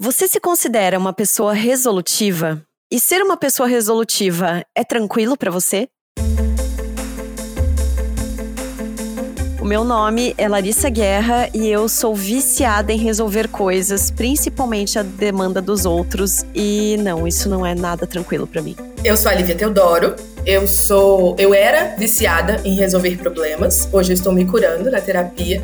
Você se considera uma pessoa resolutiva? E ser uma pessoa resolutiva é tranquilo para você? O meu nome é Larissa Guerra e eu sou viciada em resolver coisas, principalmente a demanda dos outros, e não, isso não é nada tranquilo para mim. Eu sou a Lívia Teodoro. Eu sou, eu era viciada em resolver problemas. Hoje eu estou me curando na terapia.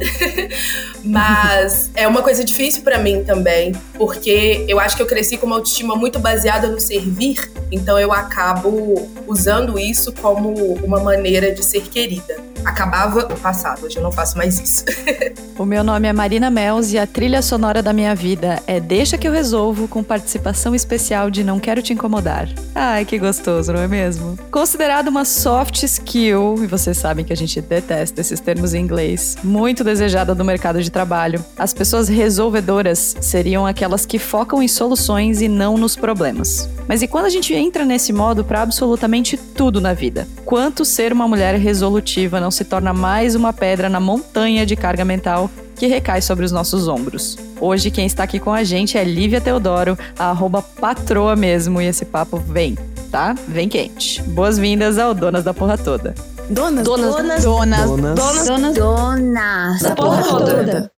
Mas é uma coisa difícil para mim também, porque eu acho que eu cresci com uma autoestima muito baseada no servir, então eu acabo usando isso como uma maneira de ser querida acabava o passado. Hoje eu não faço mais isso. o meu nome é Marina Mels e a trilha sonora da minha vida é Deixa que eu resolvo com participação especial de Não Quero Te Incomodar. Ai, que gostoso, não é mesmo? Considerado uma soft skill, e vocês sabem que a gente detesta esses termos em inglês, muito desejada no mercado de trabalho, as pessoas resolvedoras seriam aquelas que focam em soluções e não nos problemas. Mas e quando a gente entra nesse modo para absolutamente tudo na vida? Quanto ser uma mulher resolutiva não se torna mais uma pedra na montanha de carga mental que recai sobre os nossos ombros. Hoje quem está aqui com a gente é Lívia Teodoro, a arroba patroa mesmo, e esse papo vem, tá? Vem quente. Boas-vindas ao Donas da Porra Toda. Donas, donas, donas, donas, donas, donas, donas, donas da porra toda.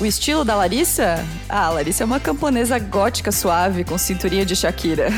O estilo da Larissa? Ah, Larissa é uma camponesa gótica suave com cinturinha de Shakira.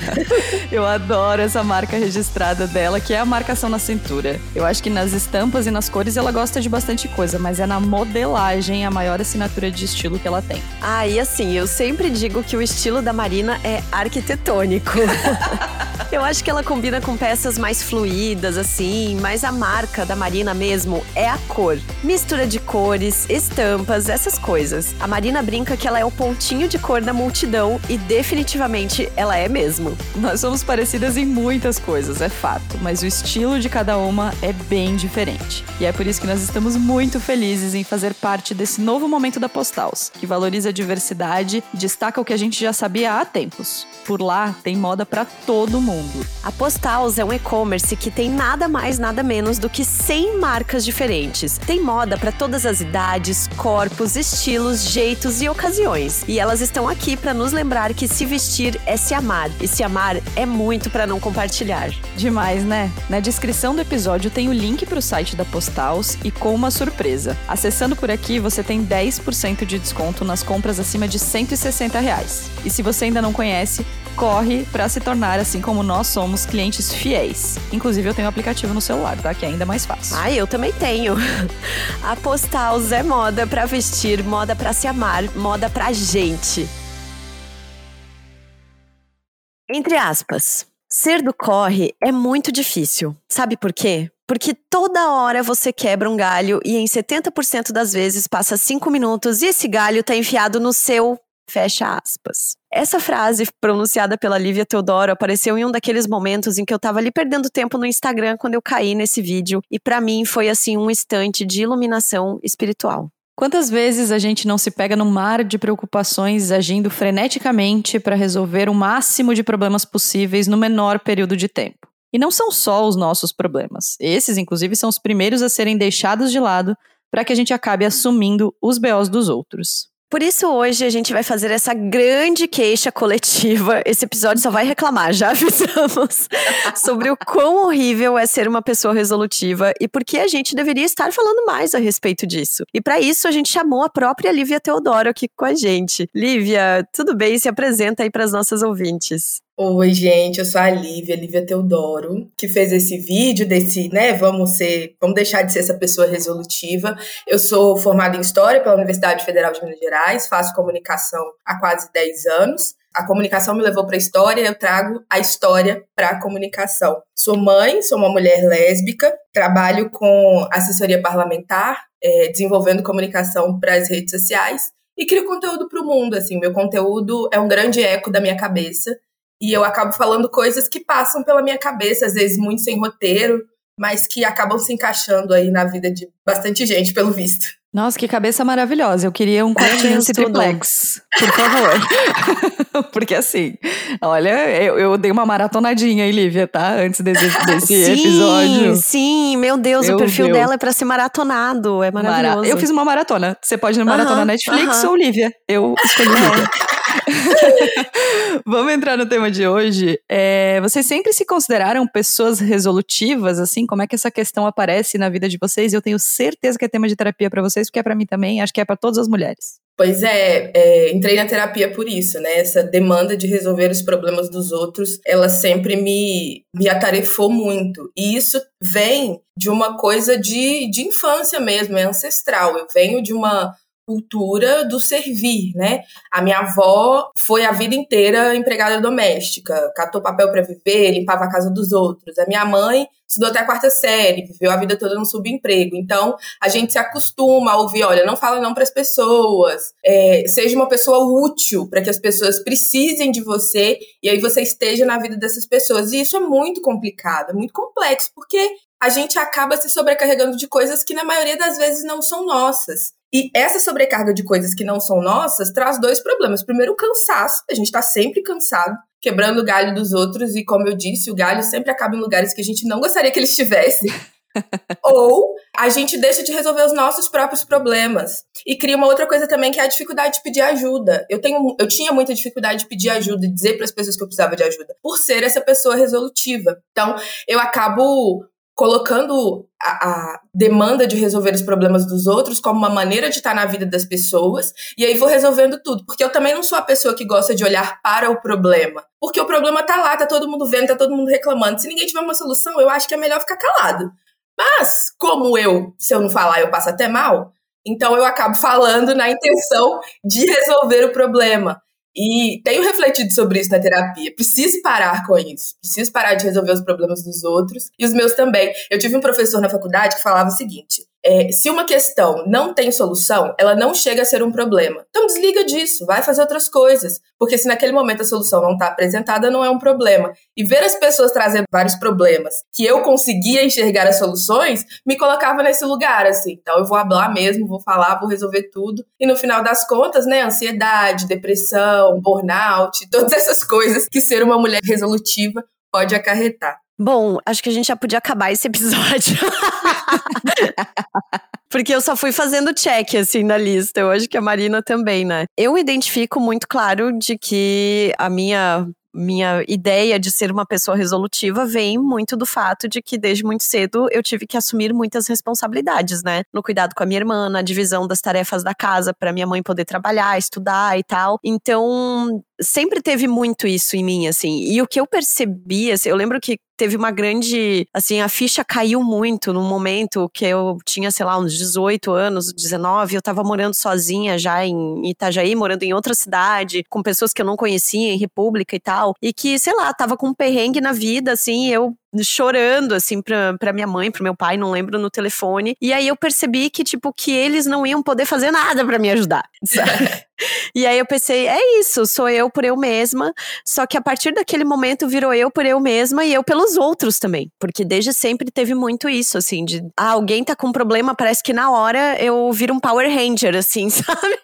eu adoro essa marca registrada dela, que é a marcação na cintura. Eu acho que nas estampas e nas cores ela gosta de bastante coisa, mas é na modelagem a maior assinatura de estilo que ela tem. Ah, e assim, eu sempre digo que o estilo da Marina é arquitetônico. eu acho que ela combina com peças mais fluídas, assim, mas a marca da Marina mesmo é a cor. Mistura de cores, estampas, essas coisas. A Marina brinca que ela é o pontinho de cor da multidão e definitivamente ela é mesmo. Nós somos parecidas em muitas coisas, é fato, mas o estilo de cada uma é bem diferente. E é por isso que nós estamos muito felizes em fazer parte desse novo momento da Postals, que valoriza a diversidade e destaca o que a gente já sabia há tempos. Por lá tem moda para todo mundo. A Postals é um e-commerce que tem nada mais, nada menos do que 100 marcas diferentes. Tem moda para todas as idades, corpos, estilos, jeitos e ocasiões. E elas estão aqui para nos lembrar que se vestir é se amar. E se amar é muito para não compartilhar. Demais, né? Na descrição do episódio tem o link para o site da Postals e com uma surpresa. Acessando por aqui, você tem 10% de desconto nas compras acima de 160 reais. E se você ainda não conhece, corre para se tornar, assim como nós somos, clientes fiéis. Inclusive, eu tenho o um aplicativo no celular, tá? Que é ainda mais fácil. Ah, eu também tenho. A Postals é moda para vestir, moda para se amar, moda pra gente. Entre aspas. Ser do corre é muito difícil. Sabe por quê? Porque toda hora você quebra um galho e em 70% das vezes passa 5 minutos e esse galho tá enfiado no seu Fecha aspas. Essa frase, pronunciada pela Lívia Teodoro, apareceu em um daqueles momentos em que eu tava ali perdendo tempo no Instagram quando eu caí nesse vídeo, e para mim foi assim um instante de iluminação espiritual. Quantas vezes a gente não se pega no mar de preocupações agindo freneticamente para resolver o máximo de problemas possíveis no menor período de tempo? E não são só os nossos problemas. Esses, inclusive, são os primeiros a serem deixados de lado para que a gente acabe assumindo os BOs dos outros. Por isso, hoje a gente vai fazer essa grande queixa coletiva. Esse episódio só vai reclamar, já avisamos, sobre o quão horrível é ser uma pessoa resolutiva e por que a gente deveria estar falando mais a respeito disso. E para isso, a gente chamou a própria Lívia Teodoro aqui com a gente. Lívia, tudo bem? Se apresenta aí para as nossas ouvintes. Oi, gente, eu sou a Lívia, Lívia Teodoro, que fez esse vídeo desse, né, vamos ser, vamos deixar de ser essa pessoa resolutiva. Eu sou formada em História pela Universidade Federal de Minas Gerais, faço comunicação há quase 10 anos. A comunicação me levou para a história, eu trago a história para a comunicação. Sou mãe, sou uma mulher lésbica, trabalho com assessoria parlamentar, é, desenvolvendo comunicação para as redes sociais e crio conteúdo para o mundo. Assim, meu conteúdo é um grande eco da minha cabeça e eu acabo falando coisas que passam pela minha cabeça, às vezes muito sem roteiro, mas que acabam se encaixando aí na vida de bastante gente, pelo visto. Nossa, que cabeça maravilhosa. Eu queria um quartinho nesse triplex, por favor. Porque assim, olha, eu, eu, dei uma maratonadinha aí, Lívia, tá? Antes desse, desse sim, episódio. Sim, meu Deus, meu o perfil Deus. dela é pra ser maratonado. É maravilhoso. Mara eu fiz uma maratona. Você pode ir na maratona uh -huh, Netflix uh -huh. ou Lívia. Eu escolhi Lívia. Vamos entrar no tema de hoje. É, vocês sempre se consideraram pessoas resolutivas, assim? Como é que essa questão aparece na vida de vocês? Eu tenho certeza que é tema de terapia para vocês, porque é para mim também, acho que é para todas as mulheres. Pois é, é, entrei na terapia por isso, né? Essa demanda de resolver os problemas dos outros, ela sempre me, me atarefou muito. E isso vem de uma coisa de, de infância mesmo, é ancestral. Eu venho de uma cultura do servir, né? A minha avó foi a vida inteira empregada doméstica, catou papel para viver, limpava a casa dos outros. A minha mãe estudou até a quarta série, viveu a vida toda no subemprego. Então, a gente se acostuma a ouvir, olha, não fala não para as pessoas, é, seja uma pessoa útil para que as pessoas precisem de você e aí você esteja na vida dessas pessoas. E isso é muito complicado, é muito complexo, porque a gente acaba se sobrecarregando de coisas que na maioria das vezes não são nossas. E essa sobrecarga de coisas que não são nossas traz dois problemas. Primeiro, o cansaço. A gente está sempre cansado, quebrando o galho dos outros. E como eu disse, o galho sempre acaba em lugares que a gente não gostaria que ele estivesse. Ou a gente deixa de resolver os nossos próprios problemas. E cria uma outra coisa também que é a dificuldade de pedir ajuda. Eu, tenho, eu tinha muita dificuldade de pedir ajuda e dizer para as pessoas que eu precisava de ajuda, por ser essa pessoa resolutiva. Então, eu acabo colocando a, a, demanda de resolver os problemas dos outros como uma maneira de estar na vida das pessoas, e aí vou resolvendo tudo. Porque eu também não sou a pessoa que gosta de olhar para o problema. Porque o problema tá lá, tá todo mundo vendo, tá todo mundo reclamando. Se ninguém tiver uma solução, eu acho que é melhor ficar calado. Mas, como eu, se eu não falar, eu passo até mal, então eu acabo falando na intenção de resolver o problema. E tenho refletido sobre isso na terapia. Preciso parar com isso. Preciso parar de resolver os problemas dos outros e os meus também. Eu tive um professor na faculdade que falava o seguinte: é, se uma questão não tem solução, ela não chega a ser um problema. Então desliga disso, vai fazer outras coisas. Porque se naquele momento a solução não está apresentada, não é um problema. E ver as pessoas trazendo vários problemas que eu conseguia enxergar as soluções, me colocava nesse lugar, assim. Então eu vou falar mesmo, vou falar, vou resolver tudo. E no final das contas, né, ansiedade, depressão, burnout, todas essas coisas que ser uma mulher resolutiva pode acarretar. Bom, acho que a gente já podia acabar esse episódio. Porque eu só fui fazendo check, assim, na lista. Eu acho que a Marina também, né? Eu identifico muito claro de que a minha minha ideia de ser uma pessoa resolutiva vem muito do fato de que desde muito cedo eu tive que assumir muitas responsabilidades, né? No cuidado com a minha irmã, na divisão das tarefas da casa para minha mãe poder trabalhar, estudar e tal. Então, sempre teve muito isso em mim, assim. E o que eu percebi, assim, eu lembro que teve uma grande. Assim, a ficha caiu muito no momento que eu tinha, sei lá, uns 18 anos, 19. Eu tava morando sozinha já em Itajaí, morando em outra cidade, com pessoas que eu não conhecia, em República e tal. E que, sei lá, tava com um perrengue na vida, assim. Eu chorando, assim, pra, pra minha mãe, pro meu pai, não lembro, no telefone. E aí eu percebi que, tipo, que eles não iam poder fazer nada para me ajudar. e aí eu pensei, é isso, sou eu por eu mesma. Só que a partir daquele momento virou eu por eu mesma e eu pelos outros também. Porque desde sempre teve muito isso, assim, de ah, alguém tá com um problema, parece que na hora eu viro um Power Ranger, assim, sabe?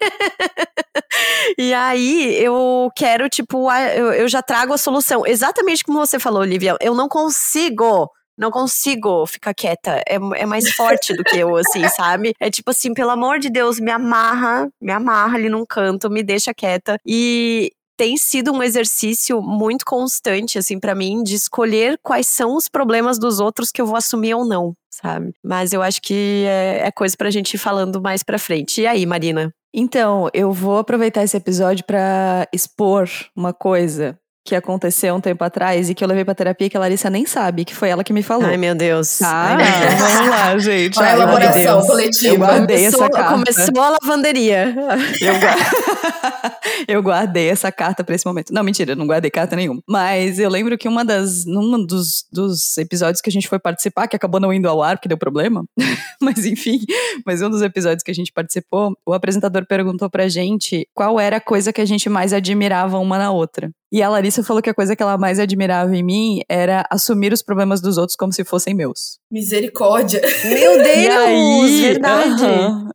E aí eu quero, tipo, eu, eu já trago a solução. Exatamente como você falou, Olivia. Eu não consigo não consigo ficar quieta. É, é mais forte do que eu, assim, sabe? É tipo assim, pelo amor de Deus, me amarra, me amarra ali num canto, me deixa quieta. E tem sido um exercício muito constante, assim, para mim, de escolher quais são os problemas dos outros que eu vou assumir ou não, sabe? Mas eu acho que é, é coisa pra gente ir falando mais pra frente. E aí, Marina? Então, eu vou aproveitar esse episódio para expor uma coisa que aconteceu um tempo atrás e que eu levei pra terapia que a Larissa nem sabe, que foi ela que me falou. Ai, meu Deus. Tá, vamos lá, gente. Olha a elaboração coletiva. Eu guardei começou, essa carta. Começou a lavanderia. Eu eu guardei essa carta para esse momento. Não, mentira, não guardei carta nenhuma. Mas eu lembro que uma das, num dos, dos episódios que a gente foi participar, que acabou não indo ao ar, porque deu problema, mas enfim, mas um dos episódios que a gente participou, o apresentador perguntou pra gente qual era a coisa que a gente mais admirava uma na outra. E a Larissa falou que a coisa que ela mais admirava em mim era assumir os problemas dos outros como se fossem meus. Misericórdia. Meu Deus, aí, verdade.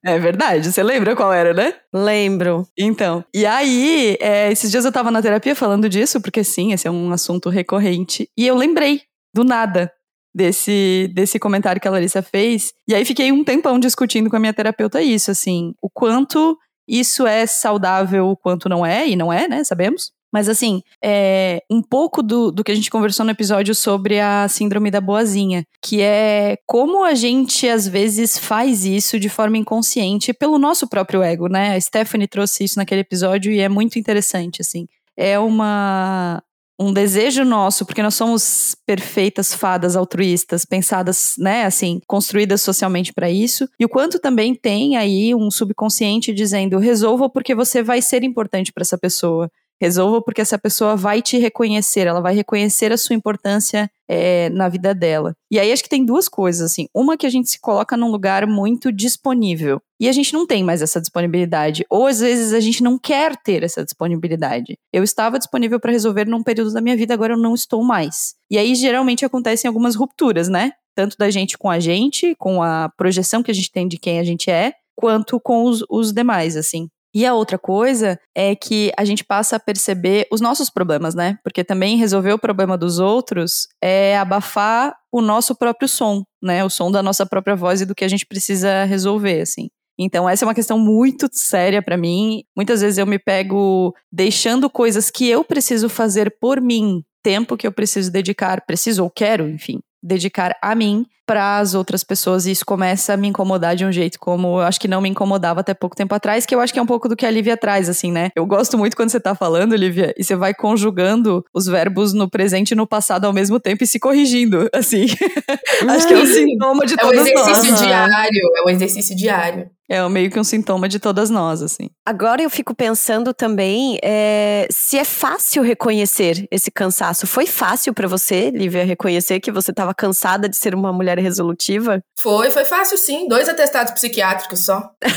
é verdade. Você lembra qual era, né? Lembro. Então, e aí, é, esses dias eu tava na terapia falando disso, porque sim, esse é um assunto recorrente. E eu lembrei, do nada, desse, desse comentário que a Larissa fez. E aí fiquei um tempão discutindo com a minha terapeuta isso, assim, o quanto isso é saudável, o quanto não é, e não é, né? Sabemos. Mas assim, é um pouco do, do que a gente conversou no episódio sobre a síndrome da boazinha, que é como a gente às vezes faz isso de forma inconsciente pelo nosso próprio ego, né? A Stephanie trouxe isso naquele episódio e é muito interessante, assim. É uma um desejo nosso, porque nós somos perfeitas fadas altruístas, pensadas, né, assim, construídas socialmente para isso, e o quanto também tem aí um subconsciente dizendo: resolva porque você vai ser importante para essa pessoa. Resolva porque essa pessoa vai te reconhecer, ela vai reconhecer a sua importância é, na vida dela. E aí acho que tem duas coisas, assim. Uma que a gente se coloca num lugar muito disponível. E a gente não tem mais essa disponibilidade. Ou às vezes a gente não quer ter essa disponibilidade. Eu estava disponível para resolver num período da minha vida, agora eu não estou mais. E aí geralmente acontecem algumas rupturas, né? Tanto da gente com a gente, com a projeção que a gente tem de quem a gente é, quanto com os, os demais, assim. E a outra coisa é que a gente passa a perceber os nossos problemas, né? Porque também resolver o problema dos outros é abafar o nosso próprio som, né? O som da nossa própria voz e do que a gente precisa resolver, assim. Então, essa é uma questão muito séria para mim. Muitas vezes eu me pego deixando coisas que eu preciso fazer por mim, tempo que eu preciso dedicar, preciso ou quero, enfim, dedicar a mim para as outras pessoas e isso começa a me incomodar de um jeito como eu acho que não me incomodava até pouco tempo atrás, que eu acho que é um pouco do que a Lívia traz, assim, né? Eu gosto muito quando você tá falando, Lívia, e você vai conjugando os verbos no presente e no passado ao mesmo tempo e se corrigindo, assim. acho que é um sintoma de É um todos exercício nós. diário, é um exercício diário. É meio que um sintoma de todas nós, assim. Agora eu fico pensando também é, se é fácil reconhecer esse cansaço. Foi fácil para você, Lívia, reconhecer que você estava cansada de ser uma mulher resolutiva? Foi, foi fácil sim. Dois atestados psiquiátricos só.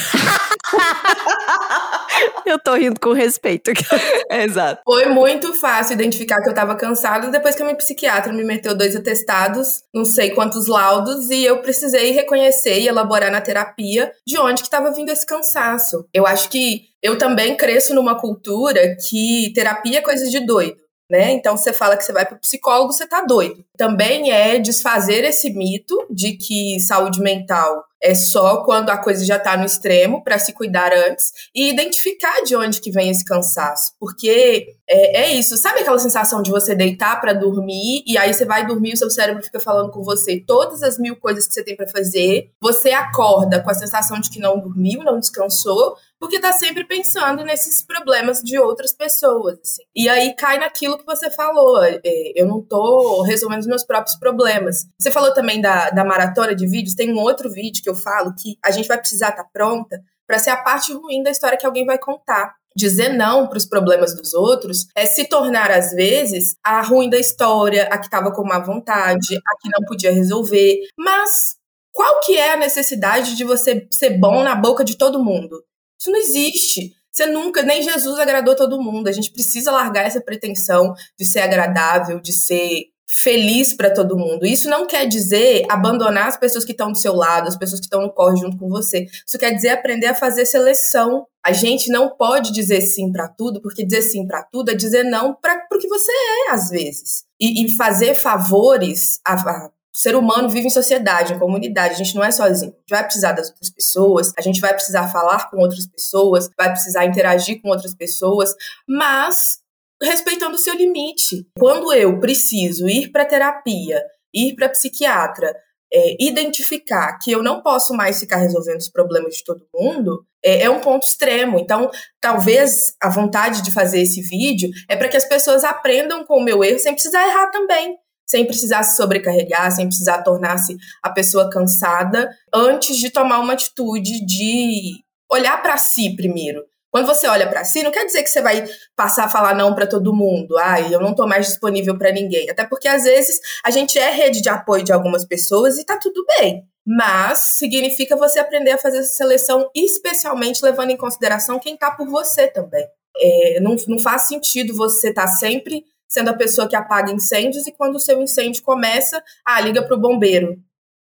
Eu tô rindo com respeito. Exato. Foi muito fácil identificar que eu tava cansada depois que a minha psiquiatra me meteu dois atestados, não sei quantos laudos, e eu precisei reconhecer e elaborar na terapia de onde que estava vindo esse cansaço. Eu acho que eu também cresço numa cultura que terapia é coisa de doido. Né? Então você fala que você vai para o psicólogo, você tá doido. Também é desfazer esse mito de que saúde mental é só quando a coisa já está no extremo para se cuidar antes e identificar de onde que vem esse cansaço, porque é, é isso. Sabe aquela sensação de você deitar para dormir e aí você vai dormir e o seu cérebro fica falando com você todas as mil coisas que você tem para fazer. Você acorda com a sensação de que não dormiu, não descansou, porque tá sempre pensando nesses problemas de outras pessoas. Assim. E aí cai naquilo que você falou. É, eu não tô resolvendo os meus próprios problemas. Você falou também da, da maratona de vídeos. Tem um outro vídeo que eu falo que a gente vai precisar estar tá pronta para ser a parte ruim da história que alguém vai contar. Dizer não para os problemas dos outros é se tornar, às vezes, a ruim da história, a que estava com má vontade, a que não podia resolver. Mas qual que é a necessidade de você ser bom na boca de todo mundo? Isso não existe. Você nunca, nem Jesus agradou todo mundo. A gente precisa largar essa pretensão de ser agradável, de ser feliz para todo mundo. Isso não quer dizer abandonar as pessoas que estão do seu lado, as pessoas que estão no corre junto com você. Isso quer dizer aprender a fazer seleção. A gente não pode dizer sim para tudo, porque dizer sim para tudo é dizer não para o que você é, às vezes. E, e fazer favores a, a o ser humano vive em sociedade, em comunidade, a gente não é sozinho. A gente vai precisar das outras pessoas, a gente vai precisar falar com outras pessoas, vai precisar interagir com outras pessoas, mas respeitando o seu limite. Quando eu preciso ir para terapia, ir para psiquiatra, é, identificar que eu não posso mais ficar resolvendo os problemas de todo mundo, é, é um ponto extremo. Então, talvez a vontade de fazer esse vídeo é para que as pessoas aprendam com o meu erro sem precisar errar também sem precisar se sobrecarregar, sem precisar tornar-se a pessoa cansada, antes de tomar uma atitude de olhar para si primeiro. Quando você olha para si, não quer dizer que você vai passar a falar não para todo mundo. Ai, eu não tô mais disponível para ninguém. Até porque às vezes a gente é rede de apoio de algumas pessoas e tá tudo bem. Mas significa você aprender a fazer essa seleção, especialmente levando em consideração quem tá por você também. É, não, não faz sentido você estar tá sempre sendo a pessoa que apaga incêndios e quando o seu incêndio começa, ah, liga pro bombeiro.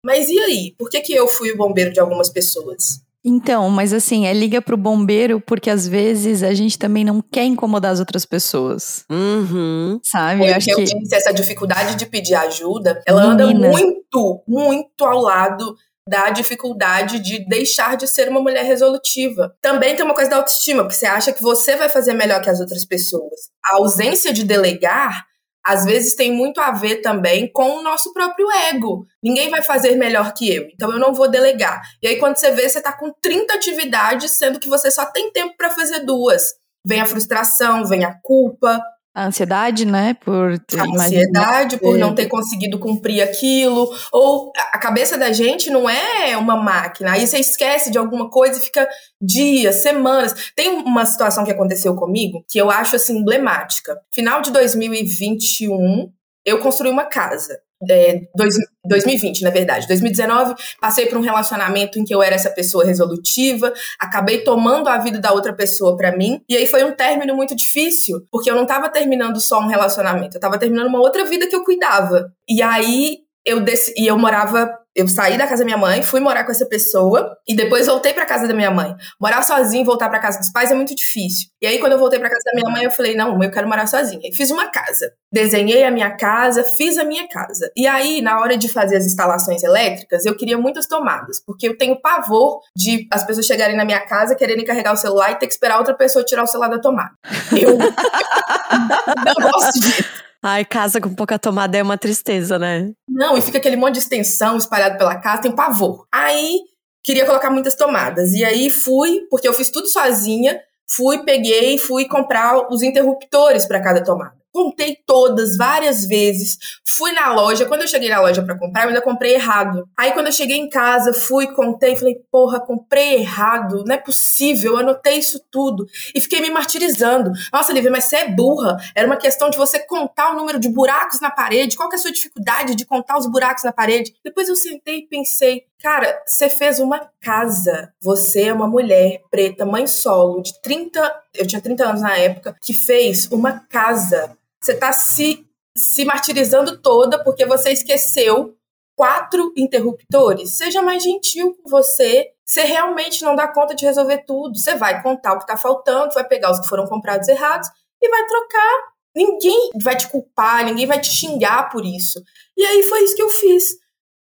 Mas e aí? Por que, que eu fui o bombeiro de algumas pessoas? Então, mas assim, é liga pro bombeiro porque às vezes a gente também não quer incomodar as outras pessoas. Uhum. Sabe? eu acho que disse, essa dificuldade de pedir ajuda, ela Menina. anda muito, muito ao lado da dificuldade de deixar de ser uma mulher resolutiva. Também tem uma coisa da autoestima, porque você acha que você vai fazer melhor que as outras pessoas. A ausência de delegar às vezes tem muito a ver também com o nosso próprio ego. Ninguém vai fazer melhor que eu, então eu não vou delegar. E aí quando você vê, você está com 30 atividades, sendo que você só tem tempo para fazer duas. Vem a frustração, vem a culpa, a ansiedade, né? Por a ansiedade por não ter conseguido cumprir aquilo. Ou a cabeça da gente não é uma máquina. Aí você esquece de alguma coisa e fica dias, semanas. Tem uma situação que aconteceu comigo que eu acho assim emblemática. Final de 2021, eu construí uma casa é, dois, 2020, na verdade. 2019, passei por um relacionamento em que eu era essa pessoa resolutiva, acabei tomando a vida da outra pessoa para mim, e aí foi um término muito difícil, porque eu não tava terminando só um relacionamento, eu tava terminando uma outra vida que eu cuidava. E aí eu e eu morava eu saí da casa da minha mãe, fui morar com essa pessoa e depois voltei para casa da minha mãe. Morar sozinho, voltar para casa dos pais é muito difícil. E aí quando eu voltei para casa da minha mãe, eu falei: "Não, eu quero morar sozinha". E fiz uma casa. Desenhei a minha casa, fiz a minha casa. E aí, na hora de fazer as instalações elétricas, eu queria muitas tomadas, porque eu tenho pavor de as pessoas chegarem na minha casa, quererem carregar o celular e ter que esperar outra pessoa tirar o celular da tomada. Eu não gosto disso. Ai, casa com pouca tomada é uma tristeza, né? Não, e fica aquele monte de extensão espalhado pela casa, tem pavor. Aí, queria colocar muitas tomadas. E aí fui, porque eu fiz tudo sozinha, fui, peguei, fui comprar os interruptores para cada tomada contei todas várias vezes. Fui na loja, quando eu cheguei na loja para comprar, eu ainda comprei errado. Aí quando eu cheguei em casa, fui, contei, falei, porra, comprei errado, não é possível, eu anotei isso tudo. E fiquei me martirizando. Nossa, Lívia, mas você é burra. Era uma questão de você contar o número de buracos na parede, qual que é a sua dificuldade de contar os buracos na parede? Depois eu sentei e pensei, cara, você fez uma casa. Você é uma mulher preta, mãe solo, de 30, eu tinha 30 anos na época, que fez uma casa você está se, se martirizando toda porque você esqueceu quatro interruptores. Seja mais gentil com você. Você realmente não dá conta de resolver tudo. Você vai contar o que está faltando, vai pegar os que foram comprados errados e vai trocar. Ninguém vai te culpar, ninguém vai te xingar por isso. E aí foi isso que eu fiz.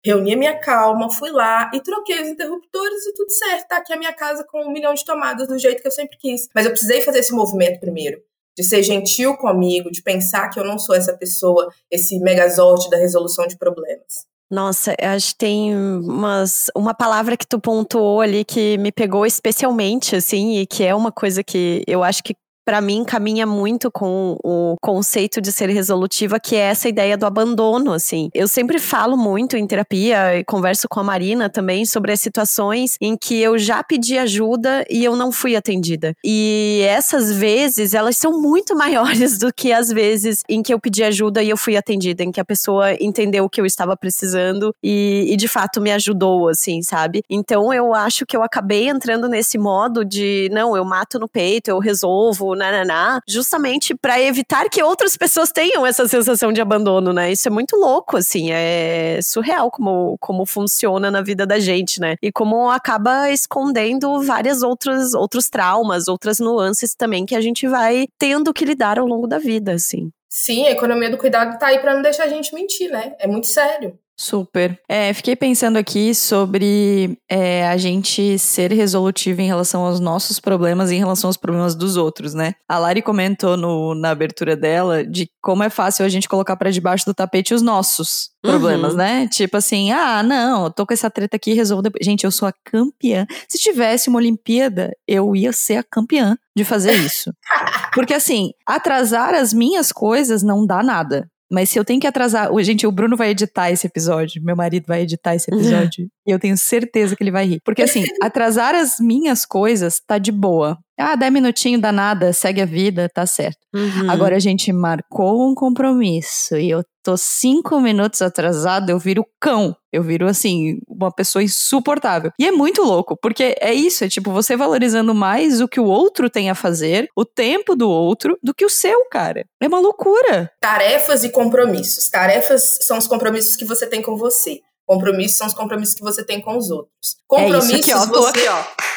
Reuni a minha calma, fui lá e troquei os interruptores e tudo certo. Tá aqui a minha casa com um milhão de tomadas do jeito que eu sempre quis. Mas eu precisei fazer esse movimento primeiro de ser gentil comigo, de pensar que eu não sou essa pessoa, esse megazord da resolução de problemas. Nossa, acho que tem umas, uma palavra que tu pontuou ali que me pegou especialmente, assim, e que é uma coisa que eu acho que para mim caminha muito com o conceito de ser resolutiva, que é essa ideia do abandono, assim. Eu sempre falo muito em terapia e converso com a Marina também sobre as situações em que eu já pedi ajuda e eu não fui atendida. E essas vezes, elas são muito maiores do que as vezes em que eu pedi ajuda e eu fui atendida, em que a pessoa entendeu o que eu estava precisando e, e de fato me ajudou, assim, sabe? Então eu acho que eu acabei entrando nesse modo de, não, eu mato no peito, eu resolvo, nananá, justamente para evitar que outras pessoas tenham essa sensação de abandono, né? Isso é muito louco, assim, é surreal como, como funciona na vida da gente, né? E como acaba escondendo várias outras outros traumas, outras nuances também que a gente vai tendo que lidar ao longo da vida, assim. Sim, a economia do cuidado tá aí para não deixar a gente mentir, né? É muito sério. Super. É, fiquei pensando aqui sobre é, a gente ser resolutivo em relação aos nossos problemas e em relação aos problemas dos outros, né? A Lari comentou no, na abertura dela de como é fácil a gente colocar para debaixo do tapete os nossos problemas, uhum. né? Tipo assim, ah, não, eu tô com essa treta aqui, resolvo depois. Gente, eu sou a campeã. Se tivesse uma Olimpíada, eu ia ser a campeã de fazer isso. Porque assim, atrasar as minhas coisas não dá nada. Mas se eu tenho que atrasar. Gente, o Bruno vai editar esse episódio. Meu marido vai editar esse episódio. E eu tenho certeza que ele vai rir. Porque assim, atrasar as minhas coisas tá de boa. Ah, 10 minutinhos dá nada, segue a vida, tá certo. Uhum. Agora a gente marcou um compromisso e eu tô cinco minutos atrasado, eu viro cão. Eu viro, assim, uma pessoa insuportável. E é muito louco, porque é isso, é tipo você valorizando mais o que o outro tem a fazer, o tempo do outro, do que o seu, cara. É uma loucura. Tarefas e compromissos. Tarefas são os compromissos que você tem com você. Compromissos são os compromissos que você tem com os outros. Compromissos é isso aqui, ó, tô você... aqui, ó.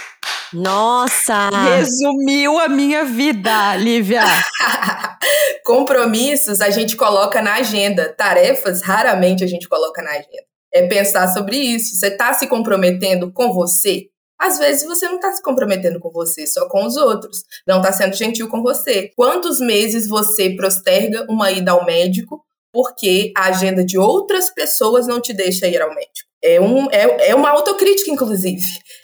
Nossa! Resumiu a minha vida, Lívia. Compromissos a gente coloca na agenda. Tarefas, raramente a gente coloca na agenda. É pensar sobre isso. Você está se comprometendo com você? Às vezes você não está se comprometendo com você, só com os outros. Não está sendo gentil com você. Quantos meses você posterga uma ida ao médico porque a agenda de outras pessoas não te deixa ir ao médico? É, um, é, é uma autocrítica, inclusive.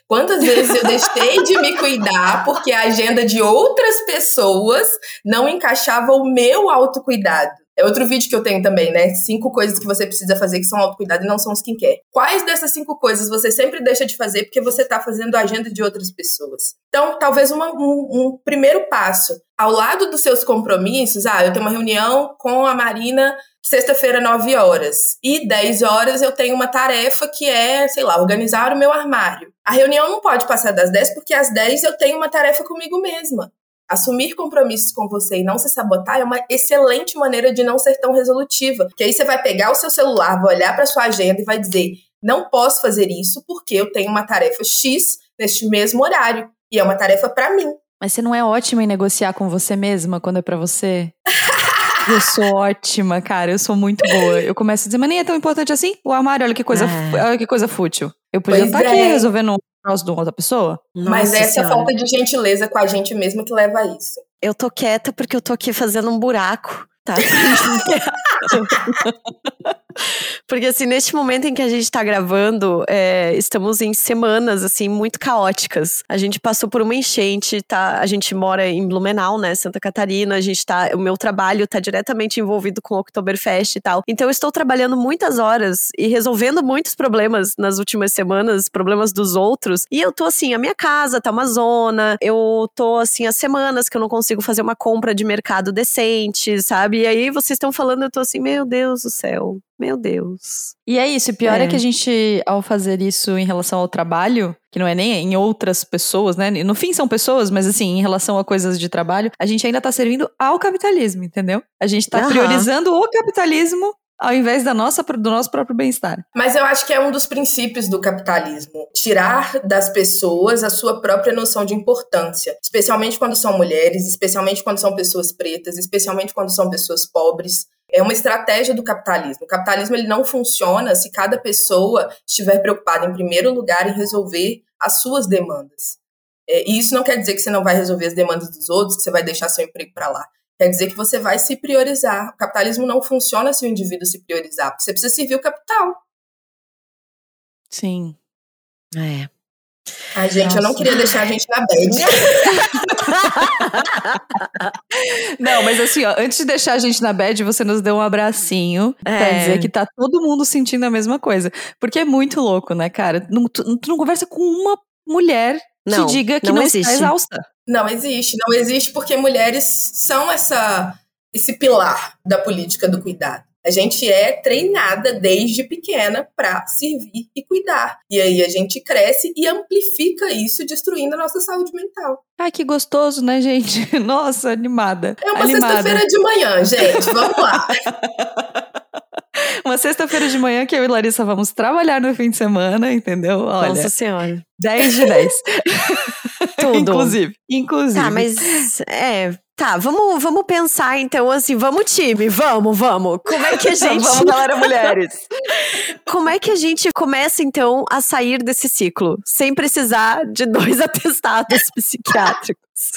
Quantas vezes eu deixei de me cuidar porque a agenda de outras pessoas não encaixava o meu autocuidado? É outro vídeo que eu tenho também, né? Cinco coisas que você precisa fazer que são autocuidado e não são skincare. Quais dessas cinco coisas você sempre deixa de fazer porque você está fazendo a agenda de outras pessoas? Então, talvez uma, um, um primeiro passo. Ao lado dos seus compromissos, ah, eu tenho uma reunião com a Marina sexta-feira, 9 horas. E 10 horas eu tenho uma tarefa que é, sei lá, organizar o meu armário. A reunião não pode passar das 10 porque às 10 eu tenho uma tarefa comigo mesma. Assumir compromissos com você e não se sabotar é uma excelente maneira de não ser tão resolutiva. Que aí você vai pegar o seu celular, vai olhar para sua agenda e vai dizer: não posso fazer isso porque eu tenho uma tarefa X neste mesmo horário. E é uma tarefa para mim. Mas você não é ótima em negociar com você mesma quando é para você? Eu sou ótima, cara. Eu sou muito boa. Eu começo a dizer, mas nem é tão importante assim. O armário, olha que coisa, É. olha que coisa fútil. Eu podia Pois estar aqui é. resolvendo troço de outra pessoa. Mas Nossa essa Senhora. falta de gentileza com a gente mesmo que leva a isso. Eu tô quieta porque eu tô aqui fazendo um buraco, tá? porque assim, neste momento em que a gente tá gravando, é, estamos em semanas, assim, muito caóticas. A gente passou por uma enchente, tá? A gente mora em Blumenau, né, Santa Catarina, a gente tá, o meu trabalho tá diretamente envolvido com o Oktoberfest e tal. Então eu estou trabalhando muitas horas e resolvendo muitos problemas nas últimas semanas, problemas dos outros. E eu tô assim, a minha casa tá uma zona, eu tô assim, há semanas que eu não consigo fazer uma compra de mercado decente, sabe? E aí vocês estão falando, eu tô assim, meu Deus do céu, meu Deus. E é isso, e pior é. É. que a gente, ao fazer isso em relação ao trabalho, que não é nem em outras pessoas, né? No fim são pessoas, mas assim, em relação a coisas de trabalho, a gente ainda tá servindo ao capitalismo, entendeu? A gente tá Aham. priorizando o capitalismo ao invés da nossa, do nosso próprio bem-estar. Mas eu acho que é um dos princípios do capitalismo. Tirar das pessoas a sua própria noção de importância. Especialmente quando são mulheres, especialmente quando são pessoas pretas, especialmente quando são pessoas pobres. É uma estratégia do capitalismo. O capitalismo ele não funciona se cada pessoa estiver preocupada, em primeiro lugar, em resolver as suas demandas. É, e isso não quer dizer que você não vai resolver as demandas dos outros, que você vai deixar seu emprego para lá. Quer dizer que você vai se priorizar. O capitalismo não funciona se o indivíduo se priorizar, porque você precisa servir o capital. Sim. É. Ai, gente, eu não Nossa. queria deixar a gente na bad. Não, mas assim, ó, antes de deixar a gente na bad, você nos deu um abracinho pra É. dizer que tá todo mundo sentindo a mesma coisa. Porque é muito louco, né, cara? Não- tu, tu não conversa com uma mulher Não, que diga que não não, existe. está exausta. Não existe, não existe porque mulheres são essa esse pilar da política do cuidado. A gente é treinada desde pequena para servir e cuidar. E aí a gente cresce e amplifica isso, destruindo a nossa saúde mental. Ai, que gostoso, né, gente? Nossa, animada. É uma sexta-feira de manhã, gente. Vamos lá. Uma sexta-feira de manhã que eu e Larissa vamos trabalhar no fim de semana, entendeu? Olha, Nossa senhora. 10 de 10. Tudo. Inclusive. Inclusive. Tá, mas é. Tá, vamos, vamos pensar então assim, vamos time, vamos, vamos. Como é que a gente. Vamos, galera, mulheres. Como é que a gente começa então a sair desse ciclo? Sem precisar de dois atestados psiquiátricos.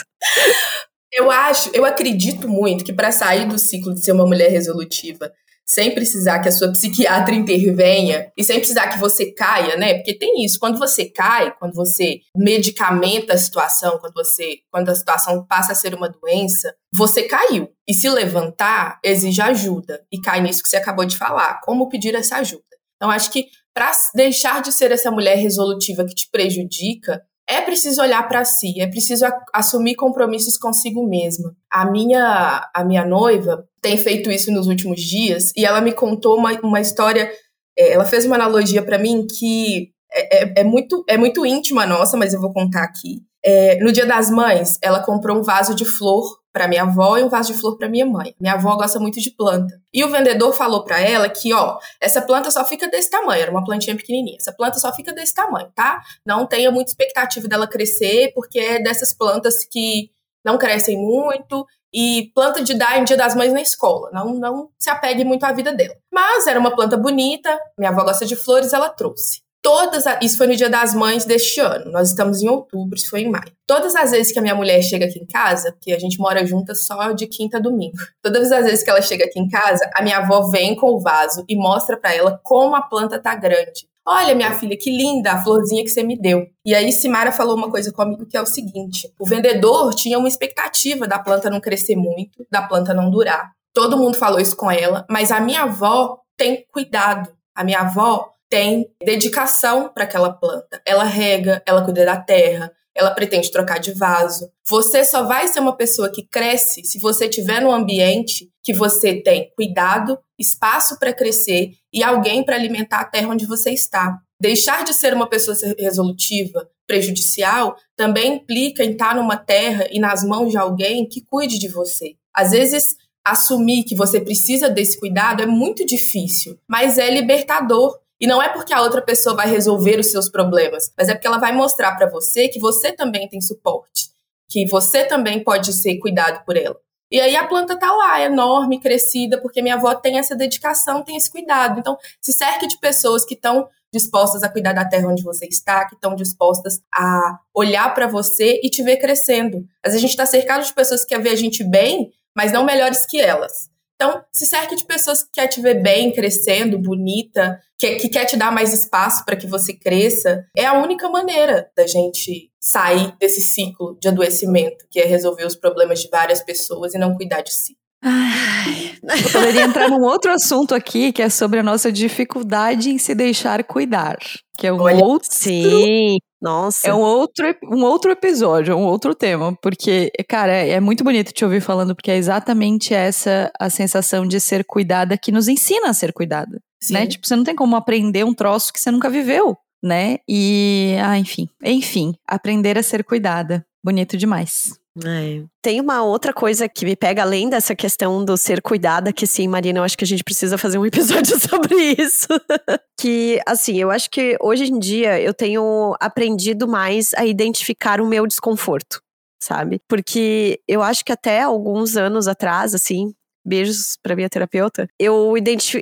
Eu acho, eu acredito muito que para sair do ciclo de ser uma mulher resolutiva, sem precisar que a sua psiquiatra intervenha e sem precisar que você caia, né? Porque tem isso, quando você cai, quando você medicamenta a situação, quando você, quando a situação passa a ser uma doença, você caiu. E se levantar exige ajuda e cai nisso que você acabou de falar, como pedir essa ajuda. Então acho que para deixar de ser essa mulher resolutiva que te prejudica, é preciso olhar para si, é preciso assumir compromissos consigo mesma. A minha, a minha noiva tem feito isso nos últimos dias e ela me contou uma, uma história. É, ela fez uma analogia para mim que é, é, é, muito, é muito íntima nossa, mas eu vou contar aqui. É, no Dia das Mães, ela comprou um vaso de flor para minha avó e um vaso de flor para minha mãe. Minha avó gosta muito de planta. E o vendedor falou para ela que, ó, essa planta só fica desse tamanho, era uma plantinha pequenininha. Essa planta só fica desse tamanho, tá? Não tenha muita expectativa dela crescer, porque é dessas plantas que não crescem muito e planta de dar em Dia das Mães na escola. Não, não se apegue muito à vida dela. Mas era uma planta bonita, minha avó gosta de flores, ela trouxe todas, isso foi no Dia das Mães deste ano, nós estamos em outubro, isso foi em maio. Todas as vezes que a minha mulher chega aqui em casa, porque a gente mora junta só de quinta a domingo, todas as vezes que ela chega aqui em casa, a minha avó vem com o vaso e mostra para ela como a planta tá grande. Olha, minha filha, que linda a florzinha que você me deu. E aí, Simara falou uma coisa comigo que é o seguinte: o vendedor tinha uma expectativa da planta não crescer muito, da planta não durar. Todo mundo falou isso com ela, mas a minha avó tem cuidado. A minha avó tem dedicação para aquela planta. Ela rega, ela cuida da terra, ela pretende trocar de vaso. Você só vai ser uma pessoa que cresce se você tiver num ambiente que você tem cuidado, espaço para crescer e alguém para alimentar a terra onde você está. Deixar de ser uma pessoa resolutiva, prejudicial, também implica em estar numa terra e nas mãos de alguém que cuide de você. Às vezes, assumir que você precisa desse cuidado é muito difícil, mas é libertador e não é porque a outra pessoa vai resolver os seus problemas, mas é porque ela vai mostrar para você que você também tem suporte, que você também pode ser cuidado por ela. E aí a planta tá lá, enorme, crescida, porque minha avó tem essa dedicação, tem esse cuidado. Então, se cerque de pessoas que estão dispostas a cuidar da terra onde você está, que estão dispostas a olhar para você e te ver crescendo. Vezes a gente está cercado de pessoas que querem ver a gente bem, mas não melhores que elas. Então, se cerque de pessoas que quer te ver bem, crescendo, bonita, que, que quer te dar mais espaço para que você cresça. É a única maneira da gente sair desse ciclo de adoecimento, que é resolver os problemas de várias pessoas e não cuidar de si. Ai, eu poderia entrar num outro assunto aqui, que é sobre a nossa dificuldade em se deixar cuidar. Que é um Olha, outro. Sim. Nossa. É um outro, um outro episódio, é um outro tema. Porque, cara, é, é, muito bonito te ouvir falando, porque é exatamente essa a sensação de ser cuidada que nos ensina a ser cuidada. Sim. Né? Tipo, você não tem como aprender um troço que você nunca viveu, né? E, ah, enfim. Enfim, aprender a ser cuidada. Bonito demais. É. Tem uma outra coisa que me pega além dessa questão do ser cuidada, que sim, Marina, eu acho que a gente precisa fazer um episódio sobre isso. que, assim, eu acho que hoje em dia eu tenho aprendido mais a identificar o meu desconforto, sabe? Porque eu acho que até alguns anos atrás, assim, beijos pra minha terapeuta, eu,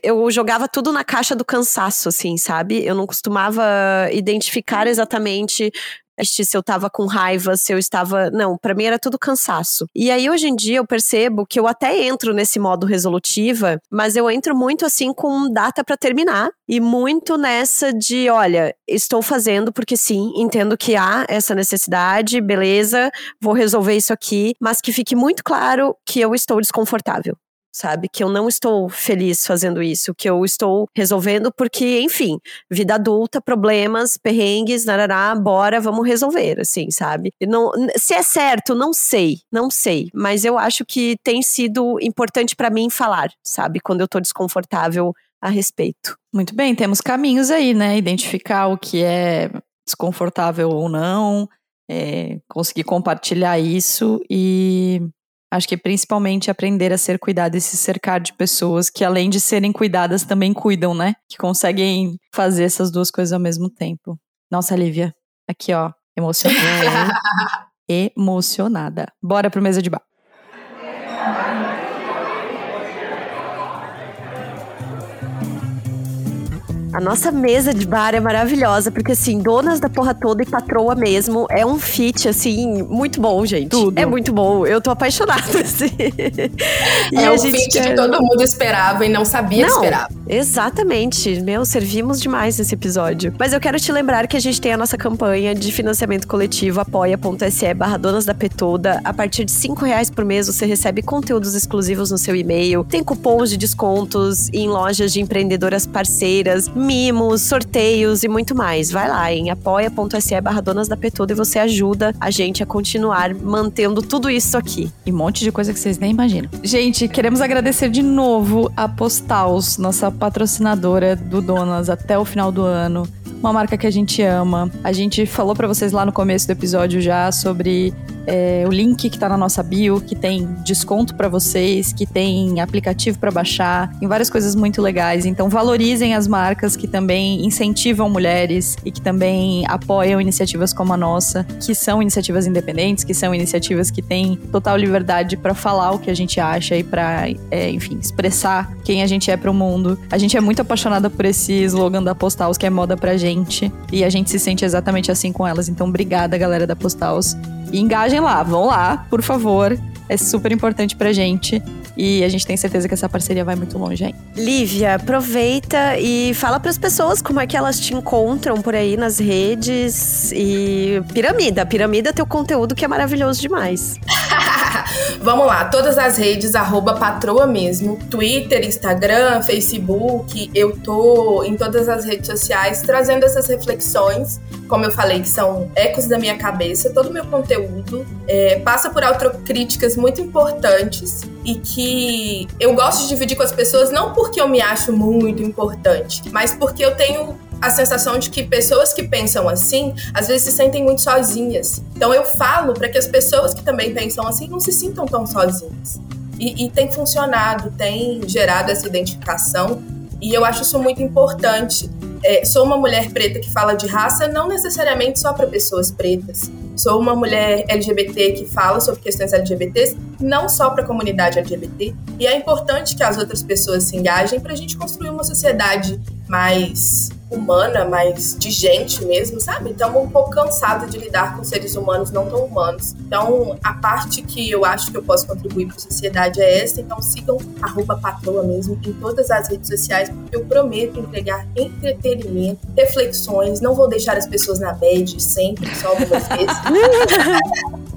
eu jogava tudo na caixa do cansaço, assim, sabe? Eu não costumava identificar exatamente se eu tava com raiva, se eu estava. Não, para mim era tudo cansaço. E aí hoje em dia eu percebo que eu até entro nesse modo resolutiva, mas eu entro muito assim com data para terminar e muito nessa de, olha, estou fazendo porque sim, entendo que há essa necessidade, beleza, vou resolver isso aqui, mas que fique muito claro que eu estou desconfortável sabe? Que eu não estou feliz fazendo isso, que eu estou resolvendo porque, enfim, vida adulta, problemas, perrengues, narará, bora, vamos resolver, assim, sabe? Não, se é certo, não sei, não sei, mas eu acho que tem sido importante para mim falar, sabe? Quando eu tô desconfortável a respeito. Muito bem, temos caminhos aí, né? Identificar o que é desconfortável ou não, é, conseguir compartilhar isso e Acho que principalmente aprender a ser cuidado e se cercar de pessoas que, além de serem cuidadas, também cuidam, né? Que conseguem fazer essas duas coisas ao mesmo tempo. Nossa, Lívia, aqui ó, emocionada. emocionada. Bora pro mesa de bar. A nossa mesa de bar é maravilhosa, porque assim, donas da porra toda e patroa mesmo, é um fit, assim, muito bom, gente. Tudo. É muito bom. Eu tô apaixonada, assim. é o fit quer... que todo mundo esperava e não sabia não. que esperava. Exatamente. Meu, servimos demais nesse episódio. Mas eu quero te lembrar que a gente tem a nossa campanha de financiamento coletivo apoia.se barra donas da Petoda. A partir de cinco reais por mês você recebe conteúdos exclusivos no seu e-mail, tem cupons de descontos em lojas de empreendedoras parceiras, mimos, sorteios e muito mais. Vai lá em apoia.se barra donas da Petoda e você ajuda a gente a continuar mantendo tudo isso aqui. E um monte de coisa que vocês nem imaginam. Gente, queremos agradecer de novo a Postals, nossa patrocinadora do Donas até o final do ano. Uma marca que a gente ama. A gente falou para vocês lá no começo do episódio já sobre é, o link que tá na nossa bio, que tem desconto para vocês, que tem aplicativo para baixar, tem várias coisas muito legais. Então valorizem as marcas que também incentivam mulheres e que também apoiam iniciativas como a nossa, que são iniciativas independentes, que são iniciativas que têm total liberdade para falar o que a gente acha e para, é, enfim, expressar quem a gente é para o mundo. A gente é muito apaixonada por esse slogan da Postals, que é moda pra gente, e a gente se sente exatamente assim com elas. Então, obrigada, galera da Postals. E engajem lá, vão lá, por favor. É super importante pra gente. E a gente tem certeza que essa parceria vai muito longe, hein? Lívia, aproveita e fala para as pessoas como é que elas te encontram por aí nas redes. E Piramida, Piramida é teu conteúdo que é maravilhoso demais. Vamos lá, todas as redes, arroba patroa mesmo. Twitter, Instagram, Facebook. Eu tô em todas as redes sociais trazendo essas reflexões, como eu falei, que são ecos da minha cabeça. Todo o meu conteúdo é, passa por autocríticas muito importantes e que eu gosto de dividir com as pessoas não porque eu me acho muito importante, mas porque eu tenho a sensação de que pessoas que pensam assim, às vezes se sentem muito sozinhas. Então eu falo para que as pessoas que também pensam assim não se sintam tão sozinhas. E, e tem funcionado, tem gerado essa identificação, e eu acho isso muito importante. É, sou uma mulher preta que fala de raça, não necessariamente só para pessoas pretas. Sou uma mulher LGBT que fala sobre questões LGBTs, não só para a comunidade LGBT. E é importante que as outras pessoas se engajem para a gente construir uma sociedade mais humana, mais de gente mesmo, sabe? Estamos um pouco cansados de lidar com seres humanos não tão humanos. Então, a parte que eu acho que eu posso contribuir para a sociedade é essa. Então, sigam arroba patroa mesmo em todas as redes sociais, eu prometo entregar entretenimento, reflexões. Não vou deixar as pessoas na bed sempre, só algumas vezes.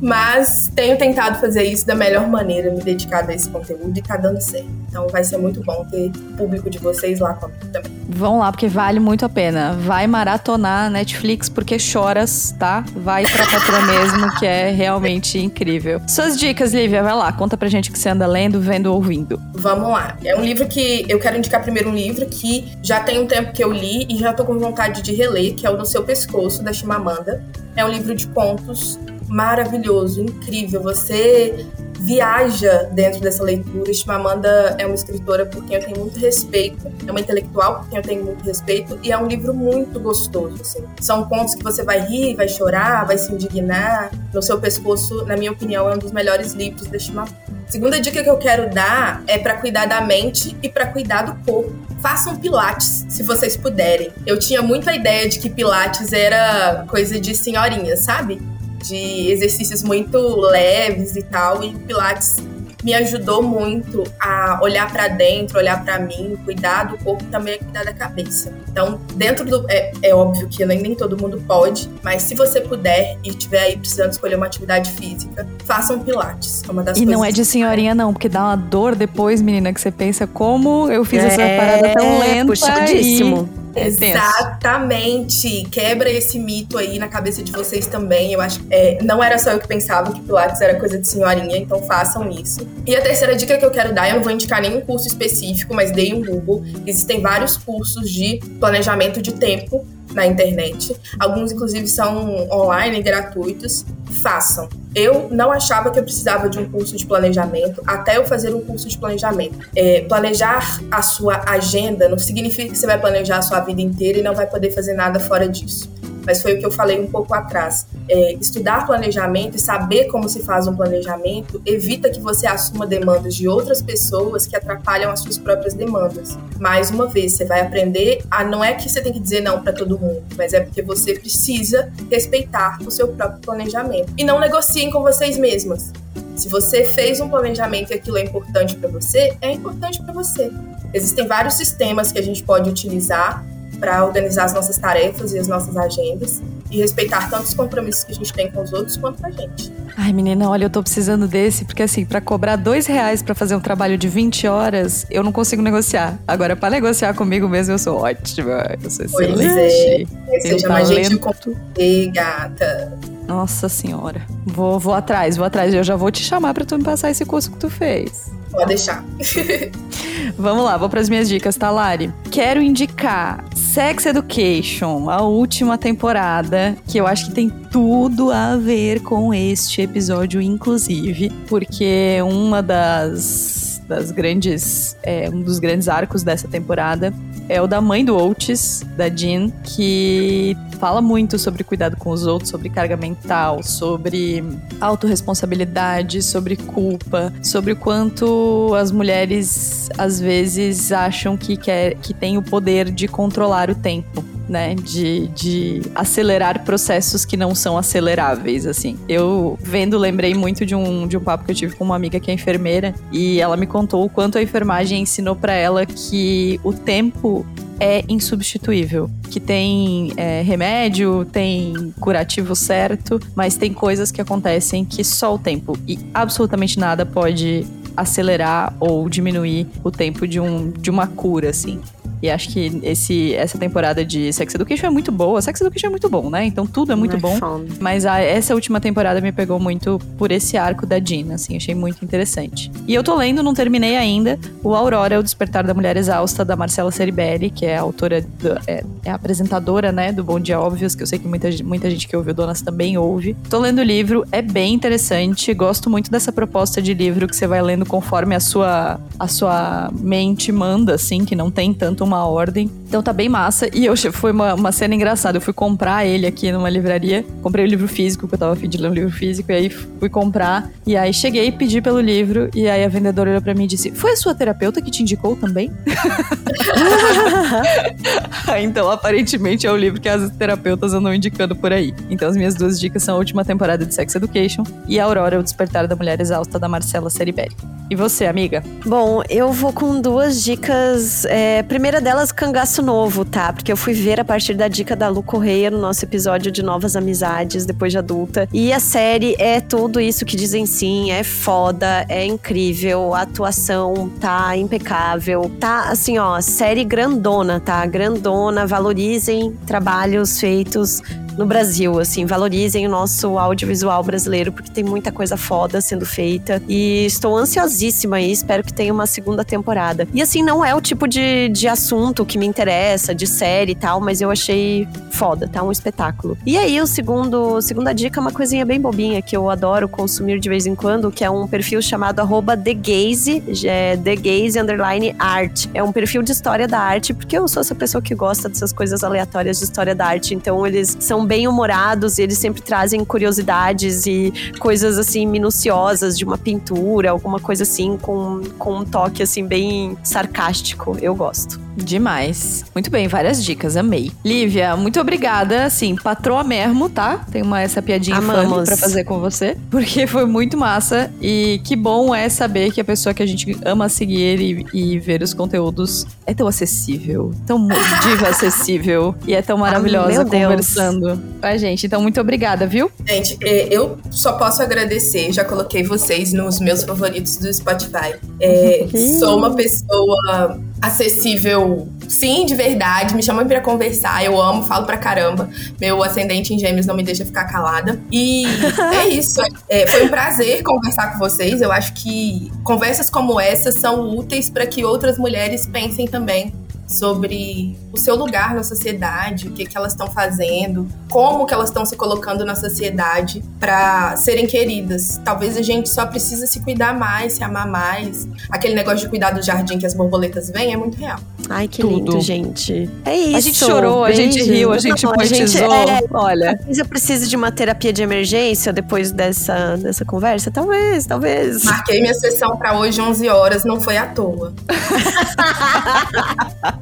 Mas tenho tentado fazer isso da melhor maneira, me dedicado a esse conteúdo e tá dando certo. Então vai ser muito bom ter público de vocês lá comigo também. Vão lá, porque vale muito a pena. Vai maratonar Netflix porque choras, tá? Vai pra patroa mesmo, que é realmente incrível. Suas dicas, Lívia, vai lá, conta pra gente o que você anda lendo, vendo, ouvindo. Vamos lá. É um livro que eu quero indicar primeiro um livro que já tem um tempo que eu li e já tô com vontade de reler, que é o No Seu Pescoço, da Chimamanda. É um livro de contos maravilhoso, incrível. Você viaja dentro dessa leitura. Chimamanda é uma escritora por quem eu tenho muito respeito, é uma intelectual por quem eu tenho muito respeito e é um livro muito gostoso. Assim. São contos que você vai rir, vai chorar, vai se indignar. No seu pescoço, na minha opinião, é um dos melhores livros da Chimamanda. Segunda dica que eu quero dar é para cuidar da mente e para cuidar do corpo. Façam pilates, se vocês puderem. Eu tinha muita ideia de que pilates era coisa de senhorinha, sabe? De exercícios muito leves e tal, e Pilates me ajudou muito a olhar para dentro, olhar para mim, cuidar do corpo também é cuidar da cabeça. Então, dentro do. É, é óbvio que nem, nem todo mundo pode, mas se você puder e estiver aí precisando escolher uma atividade física, faça um Pilates. É uma das e não é de senhorinha, não, porque dá uma dor depois, menina, que você pensa como eu fiz é, essa parada tão lenta. Puxadíssimo. E é Exatamente. Quebra esse mito aí na cabeça de vocês também. Eu acho que é, não era só eu que pensava que Pilates era coisa de senhorinha, então façam isso. E a terceira dica que eu quero dar, eu não vou indicar nenhum curso específico, mas dei um Google. Existem vários cursos de planejamento de tempo na internet. Alguns, inclusive, são online, gratuitos. Façam. Eu não achava que eu precisava de um curso de planejamento até eu fazer um curso de planejamento. É, planejar a sua agenda não significa que você vai planejar a sua vida inteira e não vai poder fazer nada fora disso mas foi o que eu falei um pouco atrás. É, estudar planejamento e saber como se faz um planejamento evita que você assuma demandas de outras pessoas que atrapalham as suas próprias demandas. Mais uma vez, você vai aprender a não é que você tem que dizer não para todo mundo, mas é porque você precisa respeitar o seu próprio planejamento. E não negociem com vocês mesmas. Se você fez um planejamento e aquilo é importante para você, é importante para você. Existem vários sistemas que a gente pode utilizar para organizar as nossas tarefas e as nossas agendas e respeitar tanto os compromissos que a gente tem com os outros quanto com a gente. Ai, menina, olha, eu tô precisando desse, porque assim, para cobrar dois reais pra fazer um trabalho de 20 horas, eu não consigo negociar. Agora, para negociar comigo mesmo, eu sou ótima. Eu sou pois excelente. É. Seja mais gentil com você, gata. Nossa senhora. Vou, vou atrás, vou atrás. Eu já vou te chamar pra tu me passar esse curso que tu fez. Pode deixar. Vamos lá, vou para as minhas dicas, tá, Lari? Quero indicar Sex Education, a última temporada, que eu acho que tem tudo a ver com este episódio, inclusive, porque uma das, das grandes. É, um dos grandes arcos dessa temporada é o da mãe do Oates, da Jean, que fala muito sobre cuidado com os outros, sobre carga mental, sobre autorresponsabilidade, sobre culpa, sobre o quanto as mulheres às vezes acham que quer que tem o poder de controlar o tempo né? De, de acelerar processos que não são aceleráveis, assim. Eu, vendo, lembrei muito de um, de um papo que eu tive com uma amiga que é enfermeira e ela me contou o quanto a enfermagem ensinou para ela que o tempo é insubstituível. Que tem é, remédio, tem curativo certo, mas tem coisas que acontecem que só o tempo e absolutamente nada pode acelerar ou diminuir o tempo de, um, de uma cura, assim. E acho que esse, essa temporada de Sex Education é muito boa. Sex Education é muito bom, né? Então tudo é muito é bom. Fun. Mas a, essa última temporada me pegou muito por esse arco da Dina, assim, achei muito interessante. E eu tô lendo, não terminei ainda, o Aurora, o Despertar da Mulher Exausta, da Marcela Ceribelli, que é a autora, do, é, é, a apresentadora, né, do Bom Dia Óbvios, que eu sei que muita, muita gente que ouviu Donas também ouve. Tô lendo o livro, é bem interessante, gosto muito dessa proposta de livro que você vai lendo conforme a sua, a sua mente manda, assim, que não tem tanto uma ordem. Então tá bem massa. E eu foi uma, uma cena engraçada. Eu fui comprar ele aqui numa livraria. Comprei o livro físico, que eu tava afim de ler um livro físico. E aí fui comprar. E aí cheguei pedi pelo livro. E aí a vendedora olhou pra mim e disse: Foi a sua terapeuta que te indicou também? então, aparentemente é o livro que as terapeutas andam indicando por aí. Então, as minhas duas dicas são a última temporada de Sex Education e a Aurora, o Despertar da Mulher Exausta, da Marcela Ceribelli. E você, amiga? Bom, eu vou com duas dicas. É, primeira delas, cangaço novo, tá? Porque eu fui ver a partir da dica da Lu Correia no nosso episódio de Novas Amizades, depois de adulta. E a série é tudo isso que dizem sim, é foda, é incrível, a atuação tá impecável. Tá, assim, ó, série grandona, tá? Grandona, valorizem trabalhos feitos no Brasil, assim, valorizem o nosso audiovisual brasileiro, porque tem muita coisa foda sendo feita. E estou ansiosíssima aí, espero que tenha uma segunda temporada. E assim, não é o tipo de, de assunto que me interessa, de série e tal, mas eu achei foda, tá? Um espetáculo. E aí, o segundo, segunda dica é uma coisinha bem bobinha que eu adoro consumir de vez em quando, que é um perfil chamado arroba TheGaze, é TheGaze underline art. É um perfil de história da arte, porque eu sou essa pessoa que gosta dessas coisas aleatórias de história da arte, então eles são bem humorados e eles sempre trazem curiosidades e coisas assim minuciosas de uma pintura, alguma coisa assim com, com um toque assim bem sarcástico. Eu gosto. Demais. Muito bem, várias dicas, amei. Lívia, muito obrigada. Assim, patroa mesmo, tá? Tem uma essa piadinha Amamos. pra fazer com você, porque foi muito massa e que bom é saber que a pessoa que a gente ama seguir e, e ver os conteúdos é tão acessível, tão diva acessível e é tão maravilhosa ah, conversando com a gente. Então, muito obrigada, viu? Gente, é, eu só posso agradecer, já coloquei vocês nos meus favoritos do Spotify. É, sou uma pessoa acessível, sim, de verdade. Me chamam para conversar, eu amo, falo pra caramba. Meu ascendente em gêmeos não me deixa ficar calada. E é isso. É, foi um prazer conversar com vocês. Eu acho que conversas como essa são úteis para que outras mulheres pensem também sobre o seu lugar na sociedade, o que, que elas estão fazendo, como que elas estão se colocando na sociedade para serem queridas. Talvez a gente só precisa se cuidar mais, se amar mais. Aquele negócio de cuidar do jardim que as borboletas vêm é muito real. Ai, que Tudo. lindo, gente. É isso. A gente chorou, Beijo. a gente riu, a gente Não, poetizou. A gente, é, Olha. Talvez eu precise de uma terapia de emergência depois dessa, dessa conversa. Talvez, talvez. Marquei minha sessão para hoje, 11 horas, não foi à toa.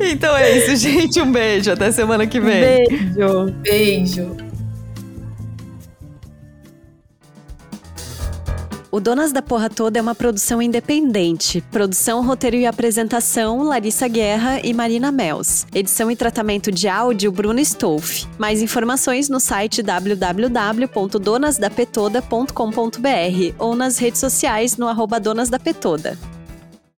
então é isso, gente. Um beijo. Até semana que vem. Beijo. Beijo. O Donas da Porra Toda é uma produção independente. Produção, roteiro e apresentação, Larissa Guerra e Marina Mels. Edição e tratamento de áudio, Bruno Stolf. Mais informações no site www.donasdapetoda.com.br ou nas redes sociais no arroba Donas da Petoda.